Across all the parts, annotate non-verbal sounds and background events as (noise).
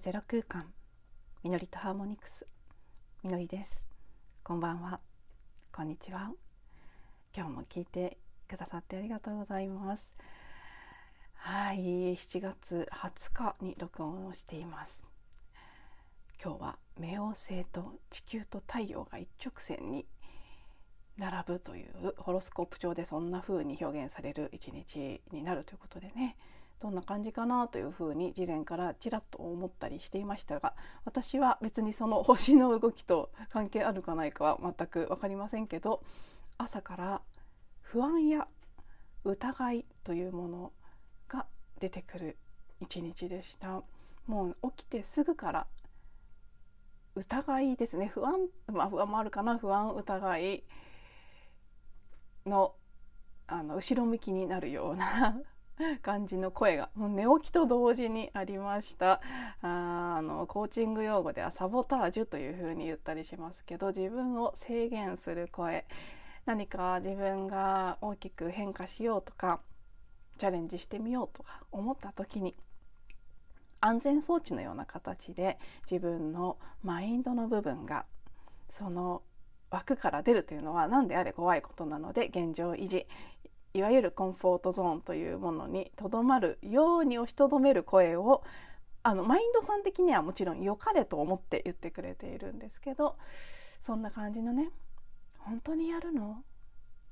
ゼロ空間みのりとハーモニクス。みのりです。こんばんは。こんにちは。今日も聞いてくださってありがとうございます。はい7月20日に録音をしています。今日は冥王星と地球と太陽が一直線に並ぶというホロスコープ上でそんな風に表現される一日になるということでね。どんな感じかなというふうに事前からちらっと思ったりしていましたが私は別にその星の動きと関係あるかないかは全く分かりませんけど朝から不安や疑いというものが出てくる一日でした。もう起きてすぐから疑いですね。不安まあ不安もあるかな。不安疑いのあの後ろ向きになるような (laughs) 感じの声がもう寝起きと同時にありました。ああのコーチング用語ではサボタージュというふうに言ったりしますけど自分を制限する声。何か自分が大きく変化しようとかチャレンジしてみようとか思った時に安全装置のような形で自分のマインドの部分がその枠から出るというのは何であれ怖いことなので現状維持。いわゆるコンフォートゾーンというものにとどまるように押しとどめる声をあのマインドさん的にはもちろん良かれと思って言ってくれているんですけどそんな感じのね本当にやるの？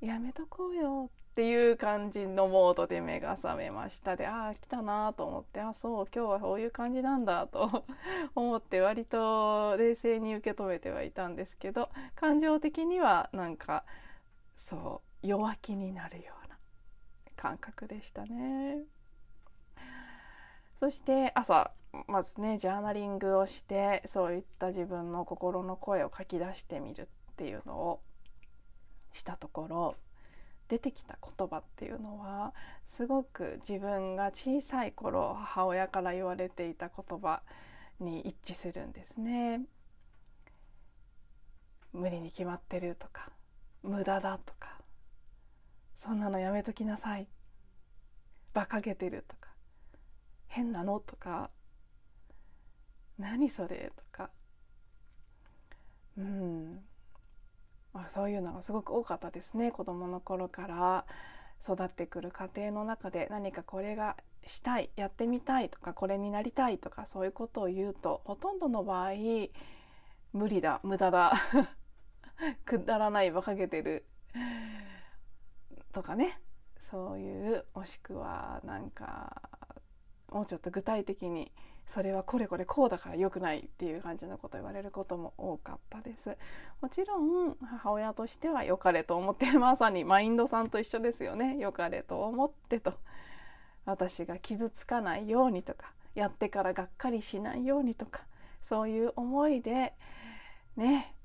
やめとこうよっていう感じのモードで目が覚めましたでああ来たなと思ってあそう今日はこういう感じなんだと (laughs) 思って割と冷静に受け止めてはいたんですけど感情的にはなんかそう弱気になるような感覚でしたね。そして朝まずねジャーナリングをしてそういった自分の心の声を書き出してみるっていうのをしたところ出てきた言葉っていうのはすごく自分が小さい頃母親から言われていた言葉に一致するんですね。無理に決まってるとか無駄だとかそんなのやめときなさい。馬鹿げてるとか。変なのとか。何それとか。うん、まあ、そういうのがすごく多かったですね。子どもの頃から。育ってくる家庭の中で。何かこれがしたい。やってみたいとか。これになりたいとか。そういうことを言うとほとんどの場合無理だ。無駄だ (laughs) くだらない。馬鹿げてる。とかね。そういうもしくはなんかもうちょっと具体的にそれはこれこれこうだから良くないっていう感じのことを言われることも多かったです。もちろん母親としては良かれと思ってまさにマインドさんと一緒ですよね。良かれと思ってと。私が傷つかないようにとかやってからがっかりしないようにとかそういう思いでね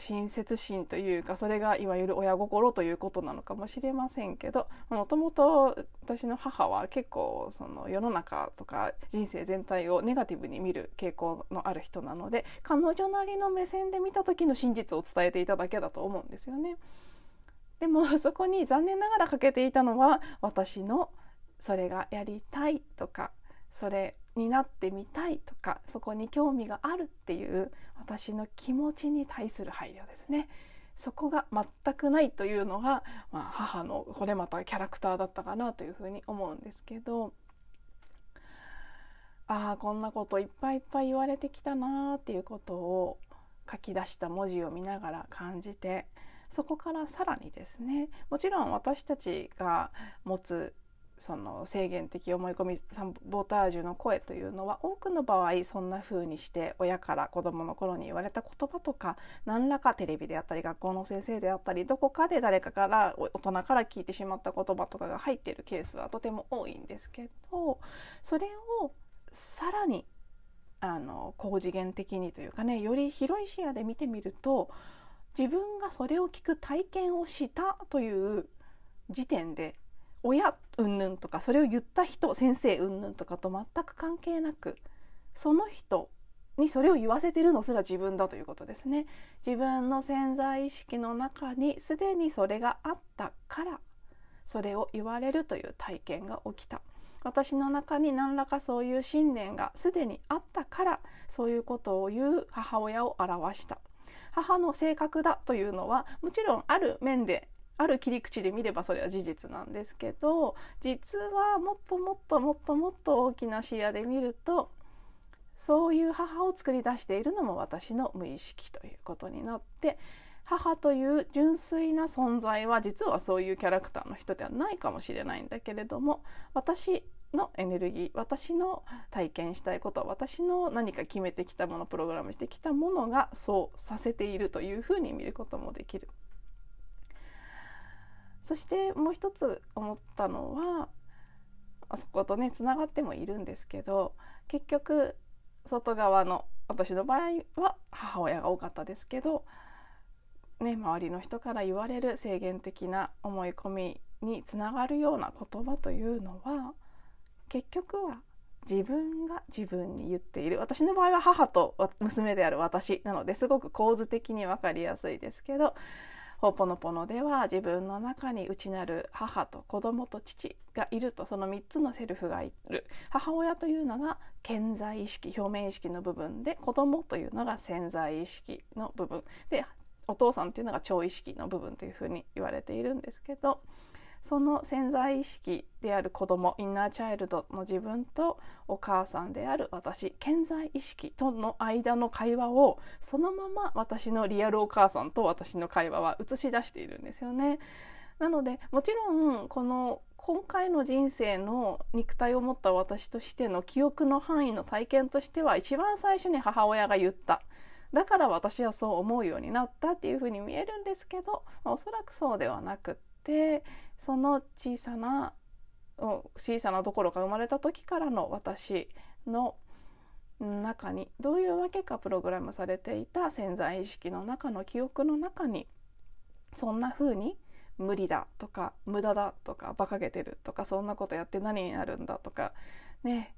親切心というかそれがいわゆる親心ということなのかもしれませんけどもともと私の母は結構その世の中とか人生全体をネガティブに見る傾向のある人なので彼女なりの目線で見た時の真実を伝えていただけだと思うんですよね。でもそこに残念ながら欠けていたのは私のそれがやりたいとかそれになってみたいとかそこに興味があるっていう私の気持ちに対する配慮ですね。そこが全くないというのが、まあ、母のこれまたキャラクターだったかなというふうに思うんですけどああこんなこといっぱいいっぱい言われてきたなっていうことを書き出した文字を見ながら感じてそこからさらにですねもちろん私たちが持つその制限的思い込みサボタージュの声というのは多くの場合そんな風にして親から子どもの頃に言われた言葉とか何らかテレビであったり学校の先生であったりどこかで誰かから大人から聞いてしまった言葉とかが入っているケースはとても多いんですけどそれをさらにあの高次元的にというかねより広い視野で見てみると自分がそれを聞く体験をしたという時点で親うんぬんとかそれを言った人先生うんぬんとかと全く関係なくその人にそれを言わせてるのすら自分だということですね。自分の潜在意識の中にすでにそれがあったからそれを言われるという体験が起きた。私の中に何らかそういう信念がすでにあったからそういうことを言う母親を表した母の性格だというのはもちろんある面である切り口で見ればそれは事実なんですけど実はもっともっともっともっと大きな視野で見るとそういう母を作り出しているのも私の無意識ということになって母という純粋な存在は実はそういうキャラクターの人ではないかもしれないんだけれども私のエネルギー私の体験したいこと私の何か決めてきたものプログラムしてきたものがそうさせているというふうに見ることもできる。そしてもう一つ思ったのはそことねつながってもいるんですけど結局外側の私の場合は母親が多かったですけどね、周りの人から言われる制限的な思い込みにつながるような言葉というのは結局は自分が自分に言っている。私の場合は母と娘である私なのですごく構図的に分かりやすいですけどほぽのぽのでは自分の中に内なる母と子供と父がいるとその3つのセルフがいる。母親というのが顕在意識表面意識の部分で子供というのが潜在意識の部分。でお父さんというのが超意識の部分というふうに言われているんですけどその潜在意識である子供インナーチャイルドの自分とお母さんである私潜在意識との間の会話をそのまま私のリアルお母さんと私の会話は映し出しているんですよね。なのでもちろんこの今回の人生の肉体を持った私としての記憶の範囲の体験としては一番最初に母親が言っただから私はそう思うようになったっていうふうに見えるんですけど、まあ、おそらくそうではなくってその小さな小さなどころか生まれた時からの私の中にどういうわけかプログラムされていた潜在意識の中の記憶の中にそんな風に無理だとか無駄だとか馬鹿げてるとかそんなことやって何になるんだとかね。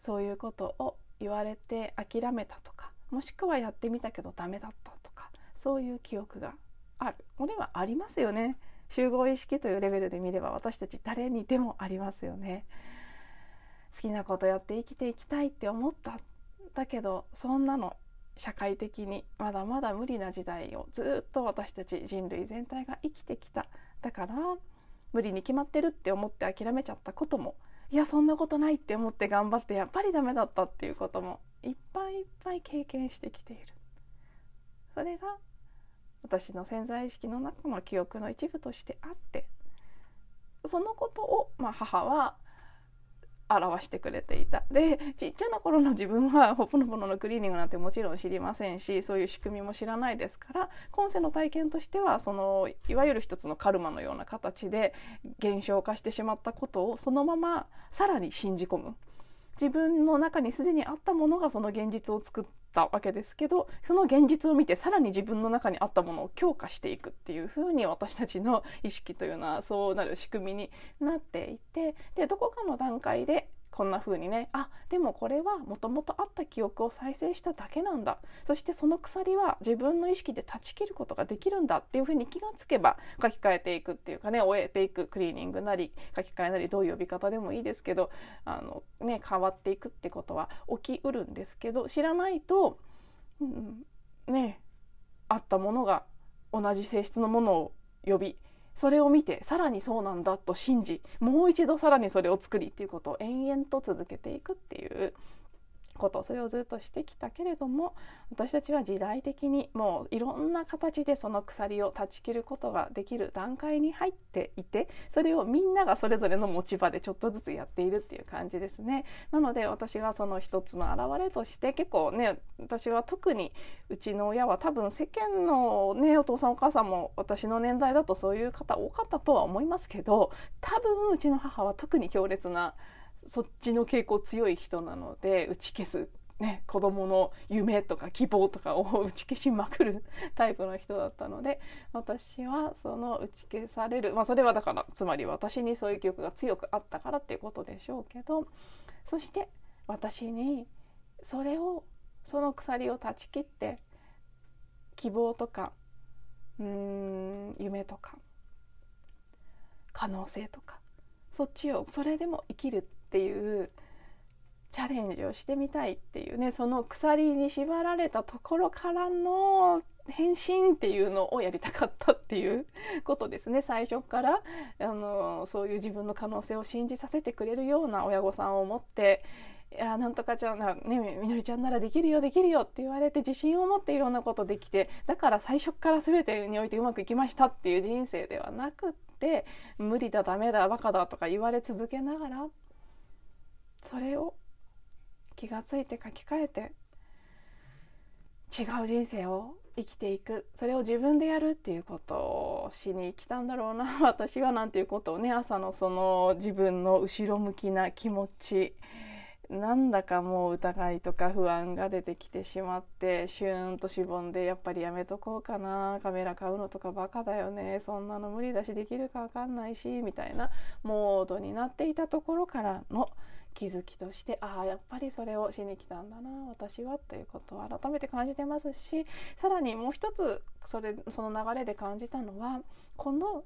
そういうことを言われて諦めたとかもしくはやってみたけどダメだったとかそういう記憶がある。これはありますよね。集合意識というレベルで見れば私たち誰にでもありますよね。好きなことやって生きていきたいって思っただけどそんなの社会的にまだまだ無理な時代をずっと私たち人類全体が生きてきた。だから無理に決まってるって思って諦めちゃったこともいやそんなことないって思って頑張ってやっぱりダメだったっていうこともいっぱいいっぱい経験してきている。それが私の潜在意識の中の記憶の一部としてあってそのことを、まあ、母は表してくれていた。でちっちゃな頃の自分はほぽのぽののクリーニングなんてもちろん知りませんしそういう仕組みも知らないですから今世の体験としてはそのいわゆる一つのカルマのような形で現象化してしまったことをそのままさらに信じ込む。自分の中にすでにあったものがその現実を作ったわけですけどその現実を見てさらに自分の中にあったものを強化していくっていうふうに私たちの意識というのはそうなる仕組みになっていてでどこかの段階でこんな風にね。あでもこれはもともとあった記憶を再生しただけなんだ。そしてその鎖は自分の意識で断ち切ることができるんだ。っていう風に気がつけば書き換えていくっていうかね終えていくクリーニングなり書き換えなりどういう呼び方でもいいですけどあの、ね、変わっていくってことは起きうるんですけど知らないと、うん、ねあったものが同じ性質のものを呼びそれを見てさらにそうなんだと信じもう一度さらにそれを作りっていうことを延々と続けていくっていうことそれをずっとしてきたけれども私たちは時代的にもういろんな形でその鎖を断ち切ることができる段階に入っていてそれをみんながそれぞれの持ち場でちょっとずつやっているっていう感じですね。なので私はその一つの表れとして結構ね私は特にうちの親は多分世間のねお父さんお母さんも私の年代だとそういう方多かったとは思いますけど多分うちの母は特に強烈なそっちの傾向強い人なので打ち消す、ね、子供の夢とか希望とかを (laughs) 打ち消しまくるタイプの人だったので私はその打ち消される、まあ、それはだからつまり私にそういう記憶が強くあったからっていうことでしょうけどそして私にそれをその鎖を断ち切って希望とかうーん夢とか可能性とかそっちをそれでも生きるっていうチャレンジをしてみたいっていうねその鎖に縛られたところからの変身っていうのをやりたかったっていうことですね。最初からあのそういう自分の可能性を信じさせてくれるような親御さんを持っていやなんとかちゃんな、ね、みのりちゃんならできるよできるよって言われて自信を持っていろんなことできてだから最初から全てにおいてうまくいきましたっていう人生ではなくって無理だダメだバカだとか言われ続けながらそれを気が付いて書き換えて違う人生を生きていく。それを自分でやるっていうことをしに来たんだろうな。(laughs) 私はなんていうことをね朝のその自分の後ろ向きな気持ち。なんだかもう疑いとか不安が出てきてしまってシューンとしぼんでやっぱりやめとこうかな。カメラ買うのとかバカだよね。そんなの無理だしできるか分かんないしみたいなモードになっていたところからの気づきとしてああやっぱりそれをしに来たんだな私はということを改めて感じてますしさらにもう一つそれその流れで感じたのはこの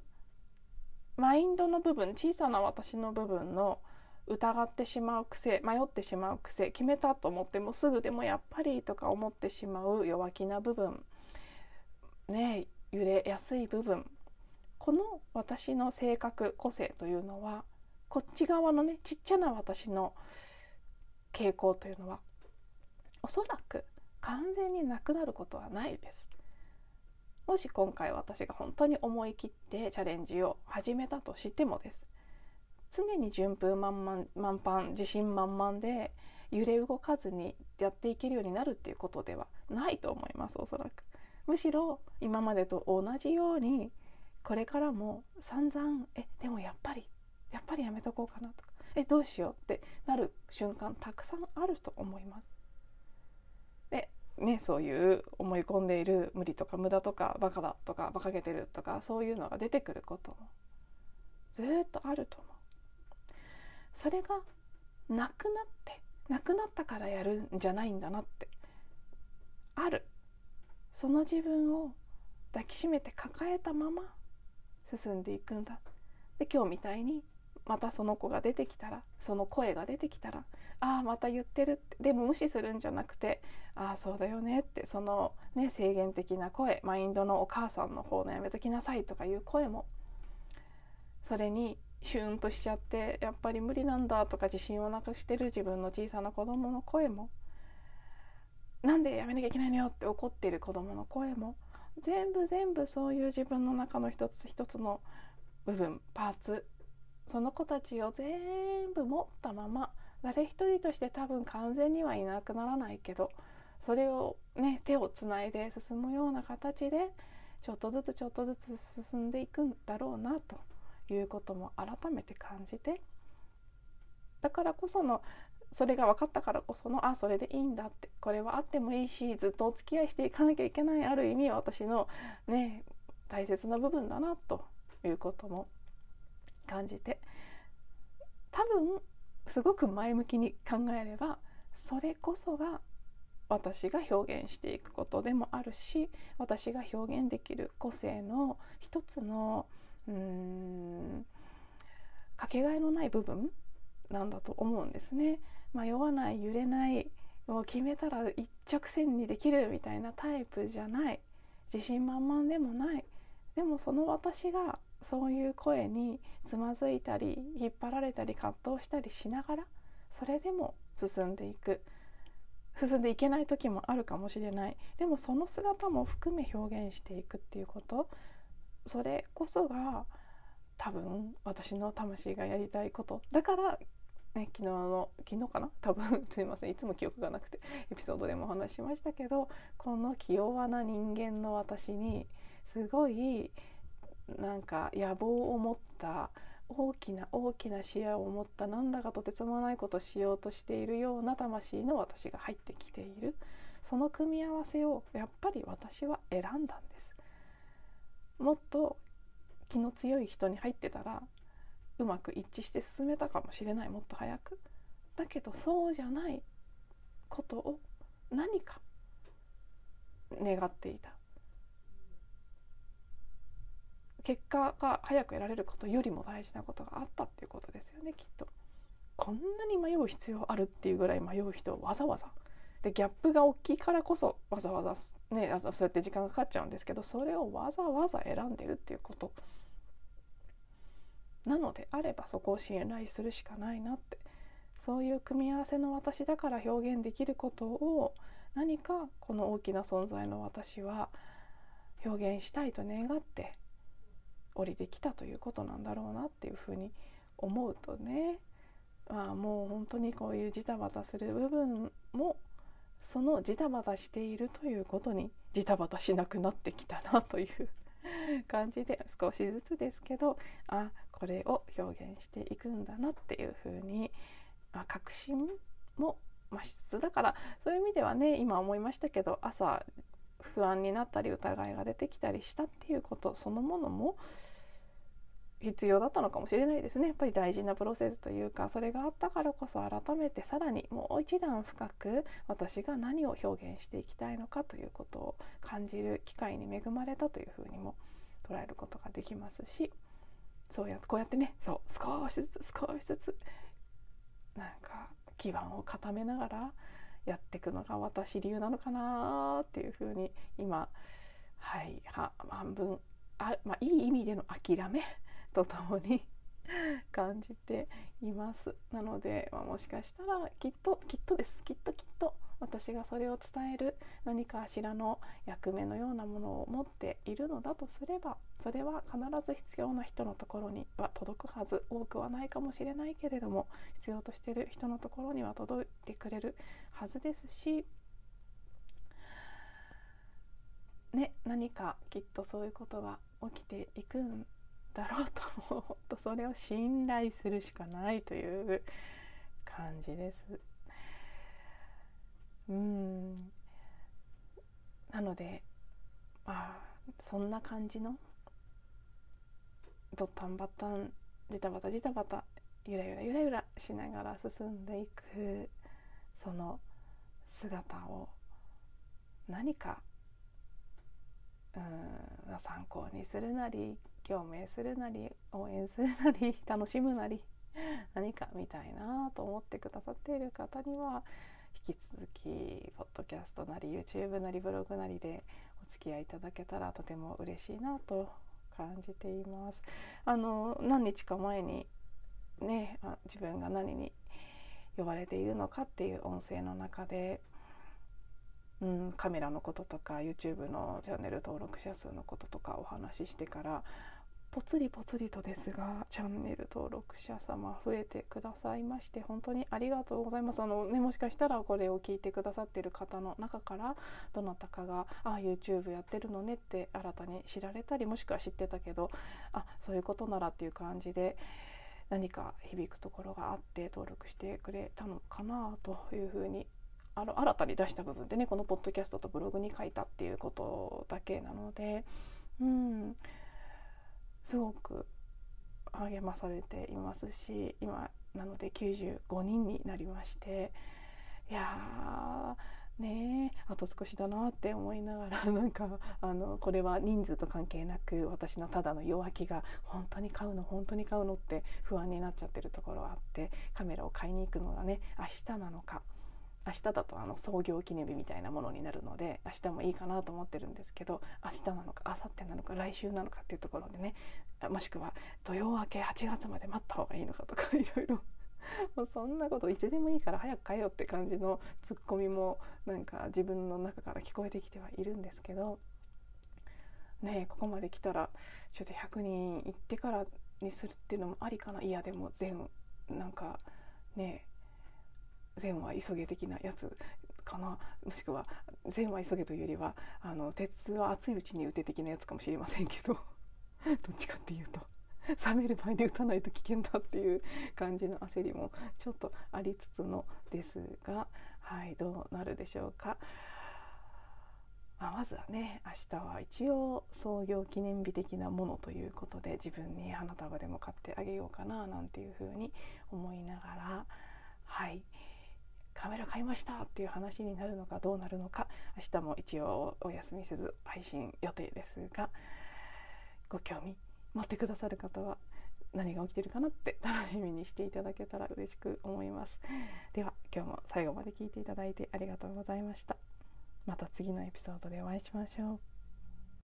マインドの部分小さな私の部分の疑ってしまう癖迷ってしまう癖決めたと思ってもすぐでもやっぱりとか思ってしまう弱気な部分ね揺れやすい部分この私の性格個性というのはこっち側のねちっちゃな私の傾向というのはおそらく完全になくなることはないです。もし今回私が本当に思い切ってチャレンジを始めたとしてもです常に順風満々満帆自信満々で揺れ動かずにやっていけるようになるっていうことではないと思いますおそらくむしろ今までと同じようにこれからも散々えでもやっぱりやっぱりやめとこうかなとか。えどうしようってなる瞬間たくさんあると思います。でねそういう思い込んでいる無理とか無駄とかバカだとか馬鹿げてるとかそういうのが出てくることもずっとあると思う。それがなくなってなくなったからやるんじゃないんだなってある。その自分を抱きしめて抱えたまま進んでいくんだ。で今日みたいにまたその子が出てきたらその声が出てきたらああまた言ってるってでも無視するんじゃなくてああそうだよねってそのね制限的な声マインドのお母さんの方のやめときなさいとかいう声もそれにシューンとしちゃってやっぱり無理なんだとか自信をなくしてる自分の小さな子供の声もなんでやめなきゃいけないのよって怒ってる子供の声も全部全部そういう自分の中の一つ一つの部分パーツその子たちを全部持ったまま誰一人として多分完全にはいなくならないけどそれをね手をつないで進むような形でちょっとずつちょっとずつ進んでいくんだろうなということも改めて感じてだからこそのそれが分かったからこそのあそれでいいんだってこれはあってもいいしずっとお付き合いしていかなきゃいけないある意味私のね大切な部分だなということも感じて。多分すごく前向きに考えればそれこそが私が表現していくことでもあるし私が表現できる個性の一つのうんかけがえのない部分なんだと思うんですね。迷わない揺れないもう決めたら一直線にできるみたいなタイプじゃない。自信満々でもない。でもその私がそういう声につまずいたり引っ張られたり葛藤したりしながらそれでも進んでいく。進んでいけない時もあるかもしれない。でもその姿も含め表現していくっていうこと。それこそが多分私の魂がやりたいこと。だからね、昨日の昨日かな？多分 (laughs) すいません。いつも記憶がなくてエピソードでもお話ししましたけどこの気弱な人間の私にすごいなんか野望を持った大きな大きな視野を持ったなんだかとてつもないことしようとしているような魂の私が入ってきている。その組み合わせをやっぱり私は選んだんです。もっと気の強い人に入ってたらうまく一致して進めたかもしれない。もっと早く。だけどそうじゃないことを何か願っていた。結果が早く得られることよりも大事なことがあったっていうことですよねきっと。こんなに迷う必要あるっていうぐらい迷う人をわざわざ。でギャップが大きいからこそわざわざねそうやって時間がかかっちゃうんですけどそれをわざわざ選んでるっていうこと。なのであればそこを信頼するしかないなって。そういう組み合わせの私だから表現できることを何かこの大きな存在の私は表現したいと願って降りてきたということなんだろうなっていうふうに思うとね。まあもう本当にこういうジタバタする部分もそのジタバタしているということにジタバタしなくなってきたなという感じで少しずつですけどあこれを表現していくんだなっていうふうに、まあ、確信も増しつつだからそういう意味ではね今思いましたけど朝不安になったり疑いが出てきたりしたっていうことそのものも必要だったのかもしれないですね。やっぱり大事なプロセスというかそれがあったからこそ改めてさらにもう一段深く私が何を表現していきたいのかということを感じる機会に恵まれたというふうにも捉えることができますしそうやこうやってねそう少しずつ少しずつなんか基盤を固めながらやっていくのが私流なのかなっていうふうに今はいは半分あ、まあ、いい意味での諦めとともに (laughs) 感じています。なので、まあ、もしかしたらきっときっとです。きっときっと。私がそれを伝える何かしらの役目のようなものを持っているのだとすればそれは必ず必要な人のところには届くはず多くはないかもしれないけれども必要としてる人のところには届いてくれるはずですしね何かきっとそういうことが起きていくんだろうと思うとそれを信頼するしかないという感じです。うん。なのでまあそんな感じのドタンバタンジタバタジタバタゆらゆらゆらゆらしながら進んでいくその姿を何かうん参考にするなり共鳴するなり応援するなり楽しむなり何か見たいなと思ってくださっている方には引き続きポッドキャストなり YouTube なりブログなりでお付き合いいただけたらとても嬉しいなと感じています。あの何日か前にね自分が何に呼ばれているのかっていう音声の中でうん、カメラのこととか YouTube のチャンネル登録者数のこととかお話ししてからぽつりぽつりとですがチャンネル登録者様増えてくださいまして本当にありがとうございます。あの、ね、もしかしたらこれを聞いてくださってる方の中からどなたかが「あ YouTube やってるのね」って新たに知られたりもしくは知ってたけどあそういうことならっていう感じで何か響くところがあって登録してくれたのかなというふうにあの新たに出した部分でねこのポッドキャストとブログに書いたっていうことだけなのでうん。すごく励まされていますし今なので95人になりましていやねあと少しだなって思いながら (laughs) なんかあのこれは人数と関係なく私のただの弱気が本当に買うの本当に買うのって不安になっちゃってるところあってカメラを買いに行くのがね明日なのか明日だとあの創業記念日みたいなものになるので明日もいいかなと思ってるんですけど明日なのか明後日なのか来週なのかっていうところでねもしくは土曜明け8月まで待った方がいいのかとか (laughs) いろいろ。(laughs) もうそんなこといつでもいいから早く帰よって感じのツッコミもなんか自分の中から聞こえてきてはいるんですけどねここまで来たらちょっと100人行ってからにするっていうのもありかな。いやでも全なんかね善は急げ的なやつかな。もしくは善は急げというよりはあの鉄は熱いうちに打て的なやつかもしれませんけど。(laughs) どっちかっていうと。冷める前に打たないと危険だっていう感じの焦りもちょっとありつつのですがはいどうなるでしょうか。まあ、まずはね明日は一応創業記念日的なものということで自分に花束でも買ってあげようかななんていうふうに思いながらはい。カメラ買いましたっていう話になるのかどうなるのか明日も一応お休みせず配信予定ですがご興味待ってくださる方は何が起きてるかなって楽しみにしていただけたら嬉しく思います。では今日も最後まで聞いていただいてありがとうございました。また次のエピソードでお会いしましょう。